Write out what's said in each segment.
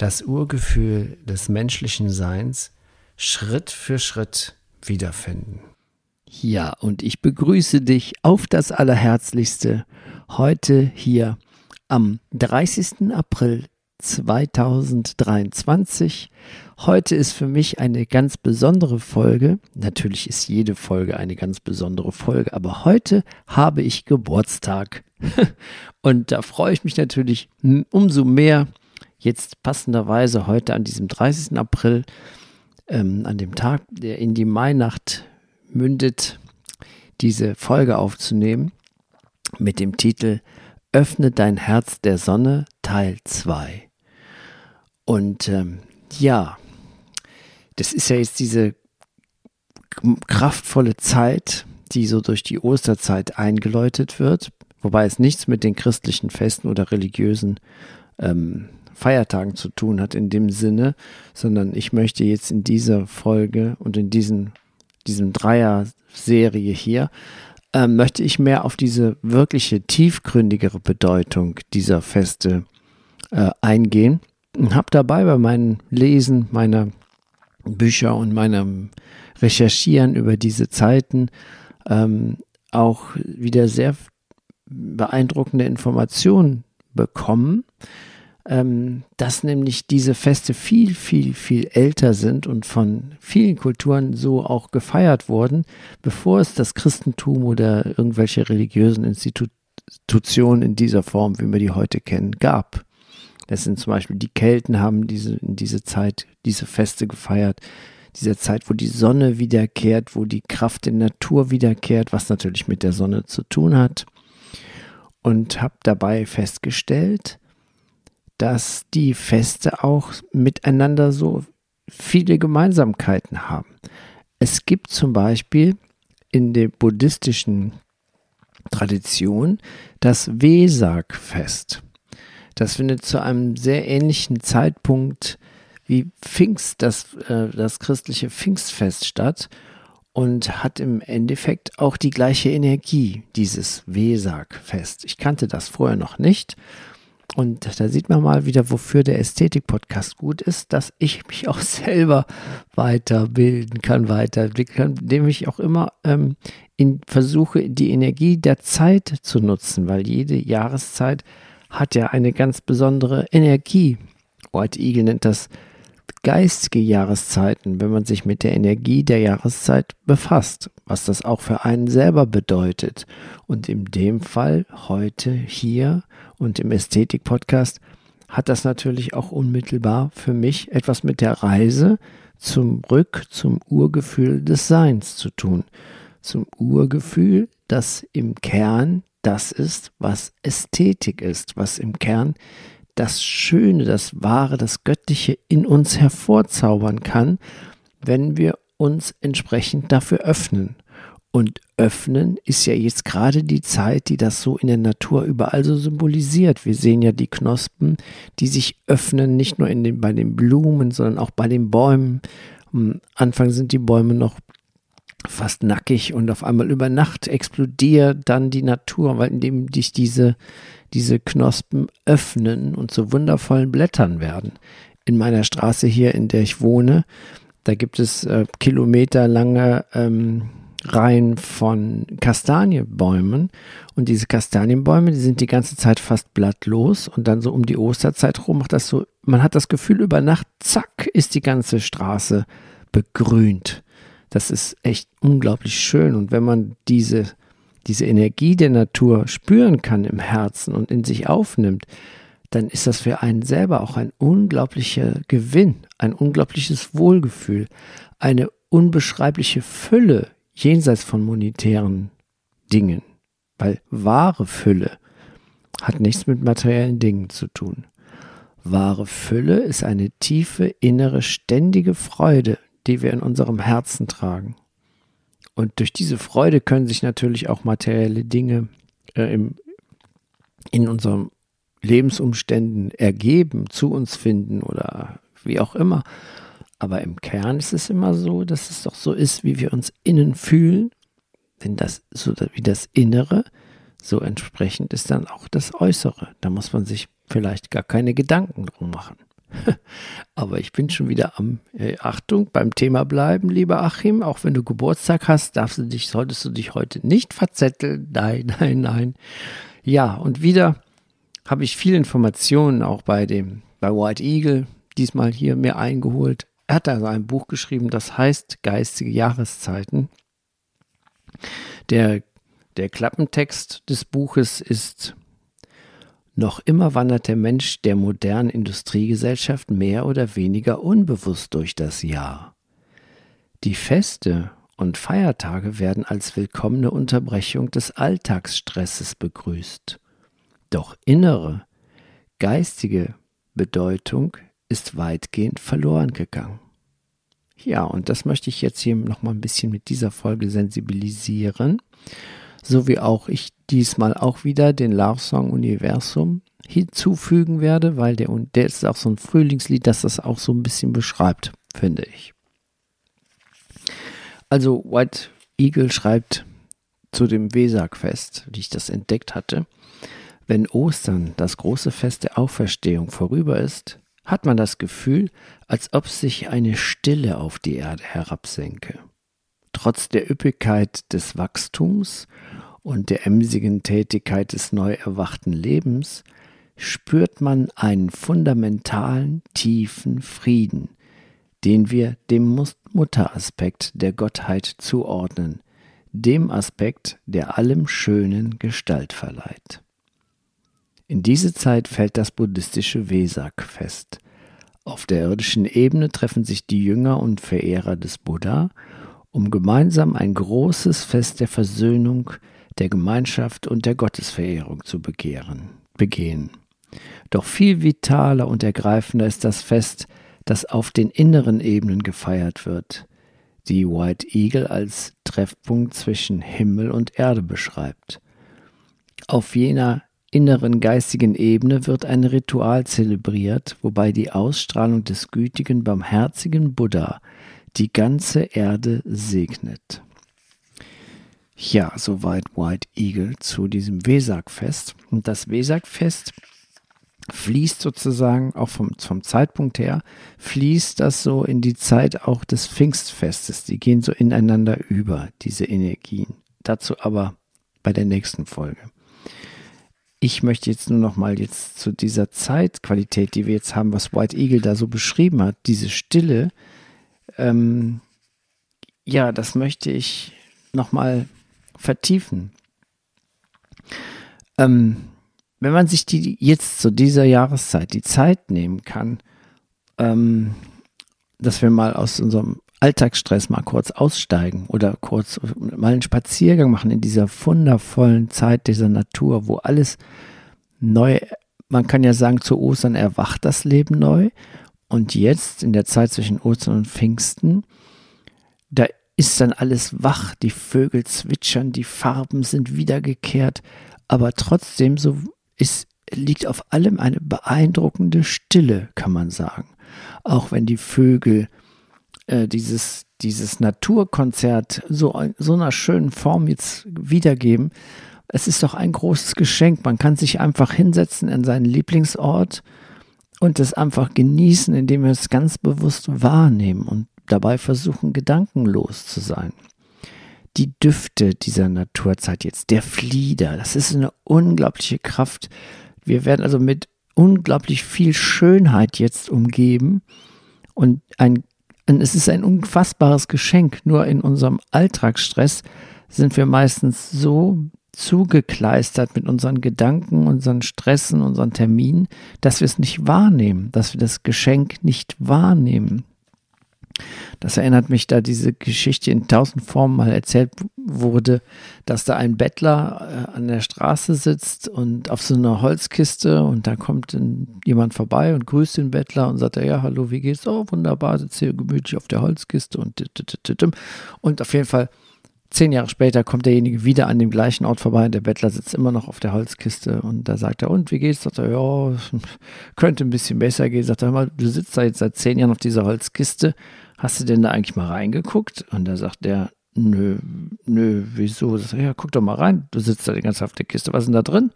das Urgefühl des menschlichen Seins Schritt für Schritt wiederfinden. Ja, und ich begrüße dich auf das Allerherzlichste heute hier am 30. April 2023. Heute ist für mich eine ganz besondere Folge. Natürlich ist jede Folge eine ganz besondere Folge, aber heute habe ich Geburtstag. Und da freue ich mich natürlich umso mehr, jetzt passenderweise heute an diesem 30. April, ähm, an dem Tag, der in die Mainacht mündet, diese Folge aufzunehmen mit dem Titel Öffne dein Herz der Sonne Teil 2. Und ähm, ja, das ist ja jetzt diese kraftvolle Zeit, die so durch die Osterzeit eingeläutet wird, wobei es nichts mit den christlichen Festen oder religiösen ähm, Feiertagen zu tun hat in dem Sinne, sondern ich möchte jetzt in dieser Folge und in diesen, diesem Dreier-Serie hier, äh, möchte ich mehr auf diese wirkliche tiefgründigere Bedeutung dieser Feste äh, eingehen und habe dabei bei meinem Lesen meiner Bücher und meinem Recherchieren über diese Zeiten ähm, auch wieder sehr beeindruckende Informationen bekommen, ähm, dass nämlich diese Feste viel, viel, viel älter sind und von vielen Kulturen so auch gefeiert wurden, bevor es das Christentum oder irgendwelche religiösen Institutionen in dieser Form, wie wir die heute kennen, gab. Das sind zum Beispiel die Kelten haben diese, in diese Zeit diese Feste gefeiert, dieser Zeit, wo die Sonne wiederkehrt, wo die Kraft der Natur wiederkehrt, was natürlich mit der Sonne zu tun hat. Und habe dabei festgestellt, dass die Feste auch miteinander so viele Gemeinsamkeiten haben. Es gibt zum Beispiel in der buddhistischen Tradition das Vesak-Fest. Das findet zu einem sehr ähnlichen Zeitpunkt wie Pfingst, das, äh, das christliche Pfingstfest statt und hat im Endeffekt auch die gleiche Energie, dieses Vesak-Fest. Ich kannte das vorher noch nicht und da sieht man mal wieder, wofür der Ästhetik-Podcast gut ist, dass ich mich auch selber weiterbilden kann, weiterentwickeln kann, indem ich auch immer ähm, in, versuche, die Energie der Zeit zu nutzen, weil jede Jahreszeit hat ja eine ganz besondere Energie. White Eagle nennt das geistige Jahreszeiten, wenn man sich mit der Energie der Jahreszeit befasst, was das auch für einen selber bedeutet. Und in dem Fall heute hier und im Ästhetik-Podcast hat das natürlich auch unmittelbar für mich etwas mit der Reise zurück zum Urgefühl des Seins zu tun. Zum Urgefühl, das im Kern das ist, was Ästhetik ist, was im Kern das Schöne, das Wahre, das Göttliche in uns hervorzaubern kann, wenn wir uns entsprechend dafür öffnen. Und öffnen ist ja jetzt gerade die Zeit, die das so in der Natur überall so symbolisiert. Wir sehen ja die Knospen, die sich öffnen, nicht nur in den, bei den Blumen, sondern auch bei den Bäumen. Am Anfang sind die Bäume noch fast nackig und auf einmal über Nacht explodiert dann die Natur, weil indem sich diese, diese Knospen öffnen und zu wundervollen Blättern werden. In meiner Straße hier, in der ich wohne, da gibt es äh, kilometerlange ähm, Reihen von Kastanienbäumen. Und diese Kastanienbäume, die sind die ganze Zeit fast blattlos. Und dann so um die Osterzeit rum macht das so, man hat das Gefühl, über Nacht, zack, ist die ganze Straße begrünt. Das ist echt unglaublich schön. Und wenn man diese, diese Energie der Natur spüren kann im Herzen und in sich aufnimmt, dann ist das für einen selber auch ein unglaublicher Gewinn, ein unglaubliches Wohlgefühl, eine unbeschreibliche Fülle jenseits von monetären Dingen, weil wahre Fülle hat nichts mit materiellen Dingen zu tun. Wahre Fülle ist eine tiefe, innere, ständige Freude, die wir in unserem Herzen tragen. Und durch diese Freude können sich natürlich auch materielle Dinge äh, im, in unseren Lebensumständen ergeben, zu uns finden oder wie auch immer. Aber im Kern ist es immer so, dass es doch so ist, wie wir uns innen fühlen. Denn das, so wie das Innere, so entsprechend ist dann auch das Äußere. Da muss man sich vielleicht gar keine Gedanken drum machen. Aber ich bin schon wieder am äh, Achtung beim Thema bleiben, lieber Achim. Auch wenn du Geburtstag hast, darfst du dich, solltest du dich heute nicht verzetteln. Nein, nein, nein. Ja, und wieder habe ich viele Informationen auch bei dem, bei White Eagle, diesmal hier mir eingeholt. Er hat da ein Buch geschrieben, das heißt Geistige Jahreszeiten. Der, der Klappentext des Buches ist noch immer wandert der Mensch der modernen Industriegesellschaft mehr oder weniger unbewusst durch das Jahr. Die Feste und Feiertage werden als willkommene Unterbrechung des Alltagsstresses begrüßt. Doch innere, geistige Bedeutung ist weitgehend verloren gegangen. Ja, und das möchte ich jetzt hier noch mal ein bisschen mit dieser Folge sensibilisieren so wie auch ich diesmal auch wieder den Love Song Universum hinzufügen werde, weil der, und der ist auch so ein Frühlingslied, das das auch so ein bisschen beschreibt, finde ich. Also White Eagle schreibt zu dem Wesak-Fest, wie ich das entdeckt hatte, wenn Ostern, das große Fest der Auferstehung, vorüber ist, hat man das Gefühl, als ob sich eine Stille auf die Erde herabsenke. Trotz der Üppigkeit des Wachstums und der emsigen Tätigkeit des neu erwachten Lebens spürt man einen fundamentalen, tiefen Frieden, den wir dem Mutteraspekt der Gottheit zuordnen, dem Aspekt, der allem Schönen Gestalt verleiht. In diese Zeit fällt das buddhistische Vesak fest. Auf der irdischen Ebene treffen sich die Jünger und Verehrer des Buddha, um gemeinsam ein großes Fest der Versöhnung, der Gemeinschaft und der Gottesverehrung zu begehren, begehen. Doch viel vitaler und ergreifender ist das Fest, das auf den inneren Ebenen gefeiert wird, die White Eagle als Treffpunkt zwischen Himmel und Erde beschreibt. Auf jener inneren geistigen Ebene wird ein Ritual zelebriert, wobei die Ausstrahlung des gütigen, barmherzigen Buddha die ganze Erde segnet. Ja, soweit White Eagle zu diesem Wesak-Fest. Und das Wesak-Fest fließt sozusagen auch vom, vom Zeitpunkt her, fließt das so in die Zeit auch des Pfingstfestes. Die gehen so ineinander über, diese Energien. Dazu aber bei der nächsten Folge. Ich möchte jetzt nur noch mal jetzt zu dieser Zeitqualität, die wir jetzt haben, was White Eagle da so beschrieben hat, diese Stille, ähm, ja, das möchte ich noch mal vertiefen. Ähm, wenn man sich die jetzt zu dieser Jahreszeit die Zeit nehmen kann, ähm, dass wir mal aus unserem Alltagsstress mal kurz aussteigen oder kurz mal einen Spaziergang machen in dieser wundervollen Zeit dieser Natur, wo alles neu, man kann ja sagen, zu Ostern erwacht das Leben neu. Und jetzt in der Zeit zwischen Ostern und Pfingsten, da ist dann alles wach, die Vögel zwitschern, die Farben sind wiedergekehrt, aber trotzdem so ist, liegt auf allem eine beeindruckende Stille, kann man sagen. Auch wenn die Vögel äh, dieses, dieses Naturkonzert so in so einer schönen Form jetzt wiedergeben, es ist doch ein großes Geschenk. Man kann sich einfach hinsetzen an seinen Lieblingsort und es einfach genießen, indem wir es ganz bewusst wahrnehmen und dabei versuchen, gedankenlos zu sein. Die Düfte dieser Naturzeit jetzt, der Flieder, das ist eine unglaubliche Kraft. Wir werden also mit unglaublich viel Schönheit jetzt umgeben und ein, es ist ein unfassbares Geschenk. Nur in unserem Alltagsstress sind wir meistens so zugekleistert mit unseren Gedanken, unseren Stressen, unseren Terminen, dass wir es nicht wahrnehmen, dass wir das Geschenk nicht wahrnehmen. Das erinnert mich, da diese Geschichte in tausend Formen mal erzählt wurde, dass da ein Bettler äh, an der Straße sitzt und auf so einer Holzkiste und da kommt jemand vorbei und grüßt den Bettler und sagt, ja, hallo, wie geht's? Oh, wunderbar, sitzt hier gemütlich auf der Holzkiste und und auf jeden Fall Zehn Jahre später kommt derjenige wieder an dem gleichen Ort vorbei der Bettler sitzt immer noch auf der Holzkiste und da sagt er, und wie geht's? Sagt er, ja, könnte ein bisschen besser gehen. Sagt er, hör mal, du sitzt da jetzt seit zehn Jahren auf dieser Holzkiste. Hast du denn da eigentlich mal reingeguckt? Und da sagt der, nö, nö, wieso? Sagt er, ja, guck doch mal rein. Du sitzt da die ganze Zeit auf der Kiste. Was ist denn da drin?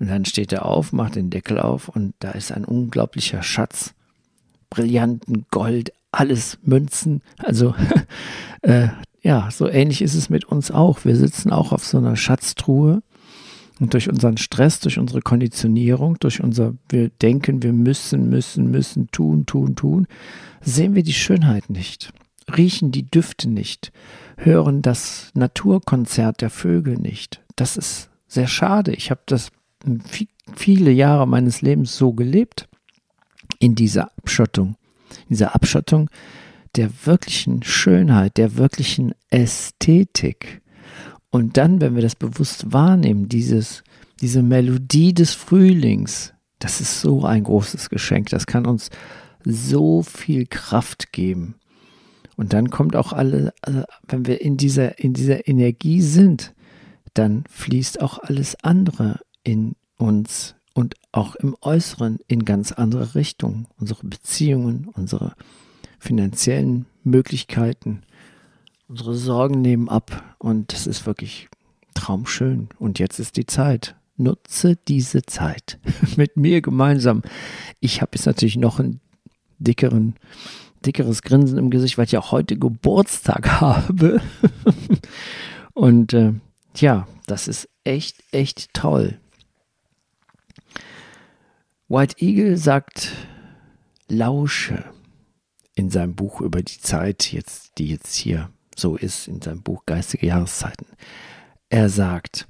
Und dann steht er auf, macht den Deckel auf und da ist ein unglaublicher Schatz. Brillanten Gold, alles Münzen. Also äh, ja, so ähnlich ist es mit uns auch. Wir sitzen auch auf so einer Schatztruhe und durch unseren Stress, durch unsere Konditionierung, durch unser, wir denken, wir müssen, müssen, müssen, tun, tun, tun, sehen wir die Schönheit nicht, riechen die Düfte nicht, hören das Naturkonzert der Vögel nicht. Das ist sehr schade. Ich habe das viele Jahre meines Lebens so gelebt, in dieser Abschottung. In dieser Abschottung der wirklichen Schönheit, der wirklichen Ästhetik. Und dann, wenn wir das bewusst wahrnehmen, dieses, diese Melodie des Frühlings, das ist so ein großes Geschenk. Das kann uns so viel Kraft geben. Und dann kommt auch alle, äh, wenn wir in dieser, in dieser Energie sind, dann fließt auch alles andere in uns und auch im Äußeren in ganz andere Richtungen. Unsere Beziehungen, unsere finanziellen Möglichkeiten. Unsere Sorgen nehmen ab und das ist wirklich traumschön. Und jetzt ist die Zeit. Nutze diese Zeit mit mir gemeinsam. Ich habe jetzt natürlich noch ein dickeren, dickeres Grinsen im Gesicht, weil ich ja heute Geburtstag habe. und äh, ja, das ist echt, echt toll. White Eagle sagt, lausche in seinem Buch über die Zeit, jetzt, die jetzt hier so ist, in seinem Buch Geistige Jahreszeiten. Er sagt,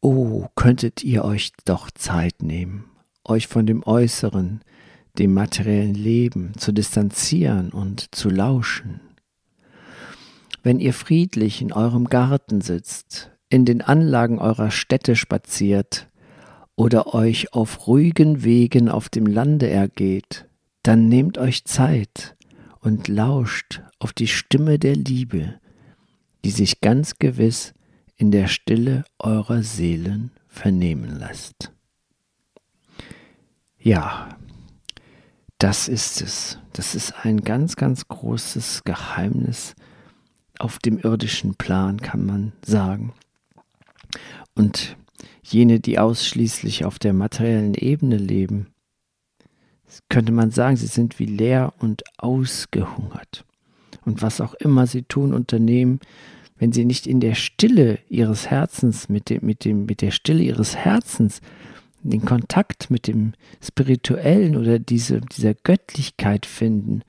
Oh, könntet ihr euch doch Zeit nehmen, euch von dem Äußeren, dem materiellen Leben zu distanzieren und zu lauschen. Wenn ihr friedlich in eurem Garten sitzt, in den Anlagen eurer Städte spaziert oder euch auf ruhigen Wegen auf dem Lande ergeht, dann nehmt euch Zeit und lauscht auf die Stimme der Liebe, die sich ganz gewiss in der Stille eurer Seelen vernehmen lässt. Ja, das ist es. Das ist ein ganz, ganz großes Geheimnis auf dem irdischen Plan, kann man sagen. Und jene, die ausschließlich auf der materiellen Ebene leben, könnte man sagen, sie sind wie leer und ausgehungert. Und was auch immer sie tun, unternehmen, wenn sie nicht in der Stille ihres Herzens, mit, dem, mit, dem, mit der Stille ihres Herzens, den Kontakt mit dem Spirituellen oder diese, dieser Göttlichkeit finden,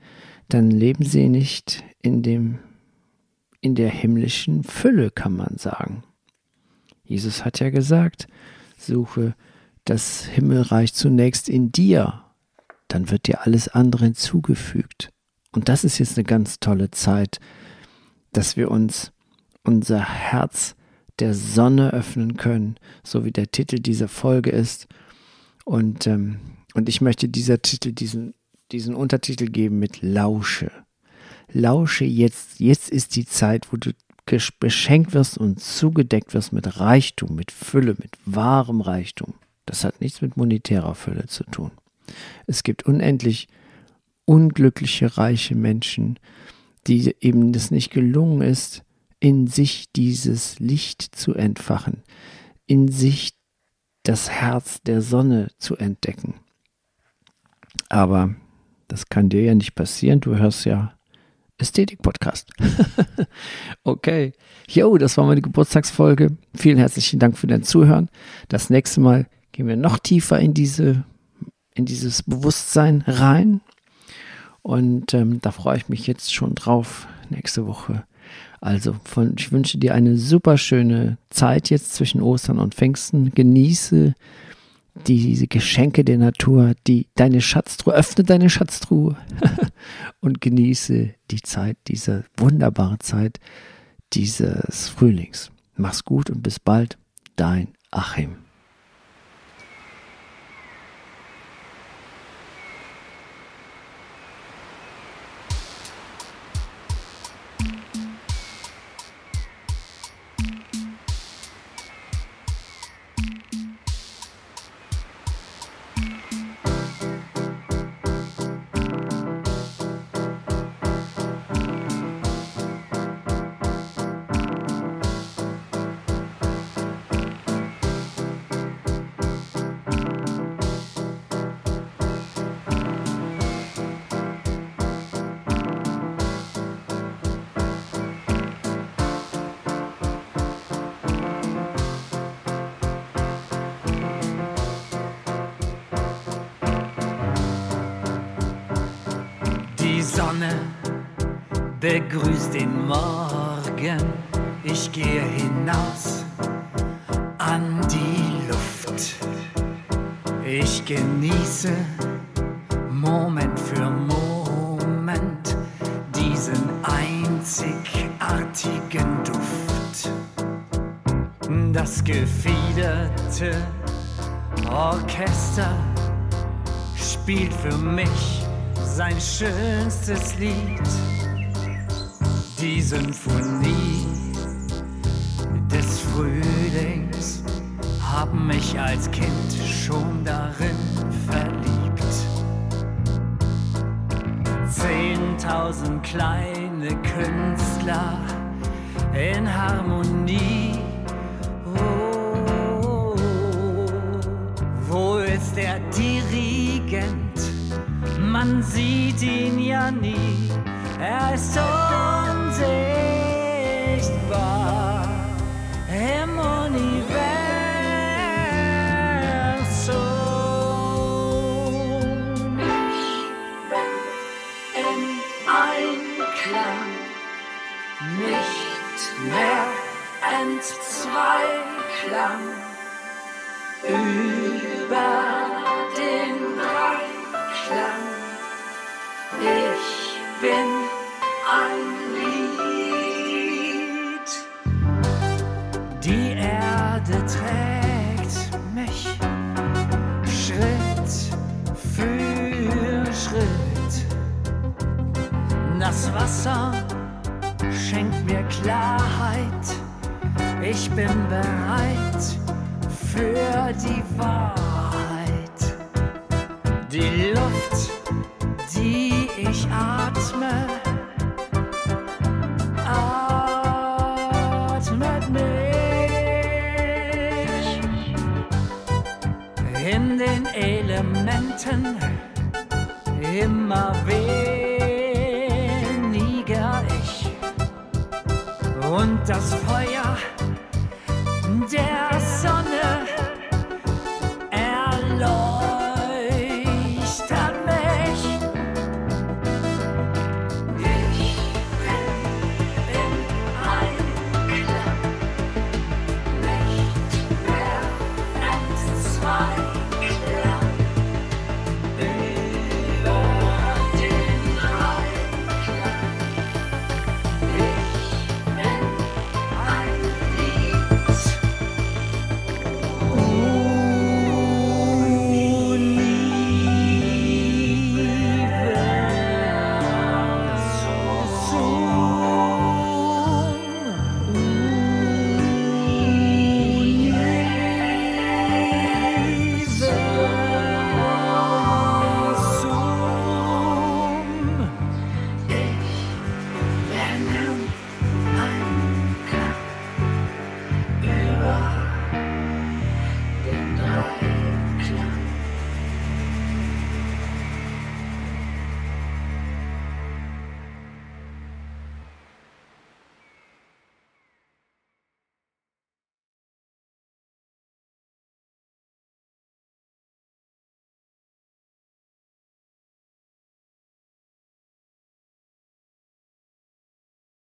dann leben sie nicht in, dem, in der himmlischen Fülle, kann man sagen. Jesus hat ja gesagt, suche das Himmelreich zunächst in dir dann wird dir alles andere hinzugefügt. Und das ist jetzt eine ganz tolle Zeit, dass wir uns unser Herz der Sonne öffnen können, so wie der Titel dieser Folge ist. Und, ähm, und ich möchte dieser Titel, diesen, diesen Untertitel geben mit Lausche. Lausche jetzt, jetzt ist die Zeit, wo du beschenkt wirst und zugedeckt wirst mit Reichtum, mit Fülle, mit wahrem Reichtum. Das hat nichts mit monetärer Fülle zu tun. Es gibt unendlich unglückliche, reiche Menschen, die eben das nicht gelungen ist, in sich dieses Licht zu entfachen, in sich das Herz der Sonne zu entdecken. Aber das kann dir ja nicht passieren, du hörst ja Ästhetik-Podcast. okay. Jo, das war meine Geburtstagsfolge. Vielen herzlichen Dank für dein Zuhören. Das nächste Mal gehen wir noch tiefer in diese in dieses Bewusstsein rein. Und ähm, da freue ich mich jetzt schon drauf nächste Woche. Also von, ich wünsche dir eine super schöne Zeit jetzt zwischen Ostern und Pfingsten. Genieße diese Geschenke der Natur, die deine Schatztruhe, öffne deine Schatztruhe und genieße die Zeit, diese wunderbare Zeit dieses Frühlings. Mach's gut und bis bald, dein Achim. Begrüßt den Morgen. Ich gehe hinaus an die Luft. Ich genieße Moment für Moment diesen einzigartigen Duft. Das gefiederte Orchester spielt für mich sein schönstes Lied. Die Symphonie des Frühlings haben mich als Kind schon darin verliebt. Zehntausend kleine Künstler in Harmonie. Oh, wo ist der Dirigent? Man sieht ihn ja nie, er ist unsichtbar im Universum. Im Einklang, nicht mehr Entzweiklang über Wasser schenkt mir Klarheit. Ich bin bereit für die Wahrheit. Die Luft, die ich atme, atmet mich in den Elementen immer weniger